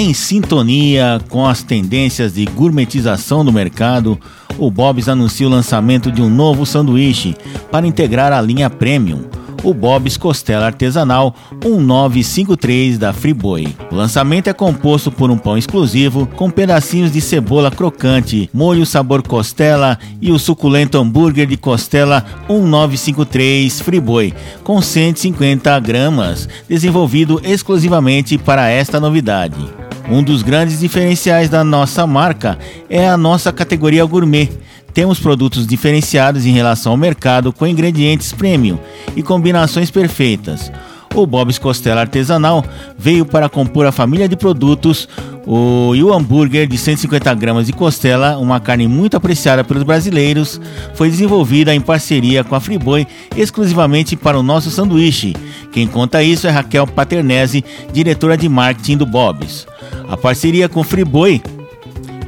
Em sintonia com as tendências de gourmetização do mercado, o Bob's anuncia o lançamento de um novo sanduíche para integrar a linha Premium, o Bob's Costela Artesanal 1953 da Friboi. O lançamento é composto por um pão exclusivo com pedacinhos de cebola crocante, molho sabor costela e o suculento hambúrguer de costela 1953 Friboi com 150 gramas, desenvolvido exclusivamente para esta novidade. Um dos grandes diferenciais da nossa marca é a nossa categoria gourmet. Temos produtos diferenciados em relação ao mercado com ingredientes premium e combinações perfeitas. O Bob's Costela Artesanal veio para compor a família de produtos o, e o hambúrguer de 150 gramas de costela, uma carne muito apreciada pelos brasileiros, foi desenvolvida em parceria com a Friboi exclusivamente para o nosso sanduíche. Quem conta isso é Raquel Paternese, diretora de marketing do Bob's. A parceria com Friboi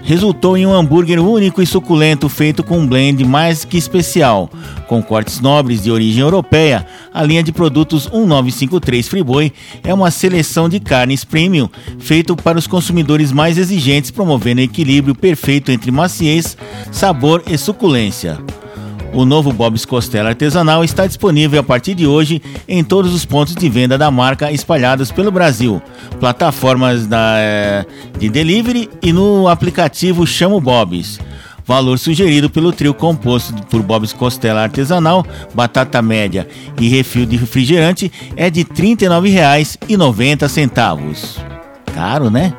resultou em um hambúrguer único e suculento feito com um blend mais que especial. Com cortes nobres de origem europeia, a linha de produtos 1953 Friboi é uma seleção de carnes premium feito para os consumidores mais exigentes, promovendo equilíbrio perfeito entre maciez, sabor e suculência. O novo Bob's Costela Artesanal está disponível a partir de hoje em todos os pontos de venda da marca espalhados pelo Brasil, plataformas da, eh, de delivery e no aplicativo Chamo Bob's. Valor sugerido pelo trio composto por Bob's Costela Artesanal, batata média e refil de refrigerante é de R$ 39,90. Caro, né?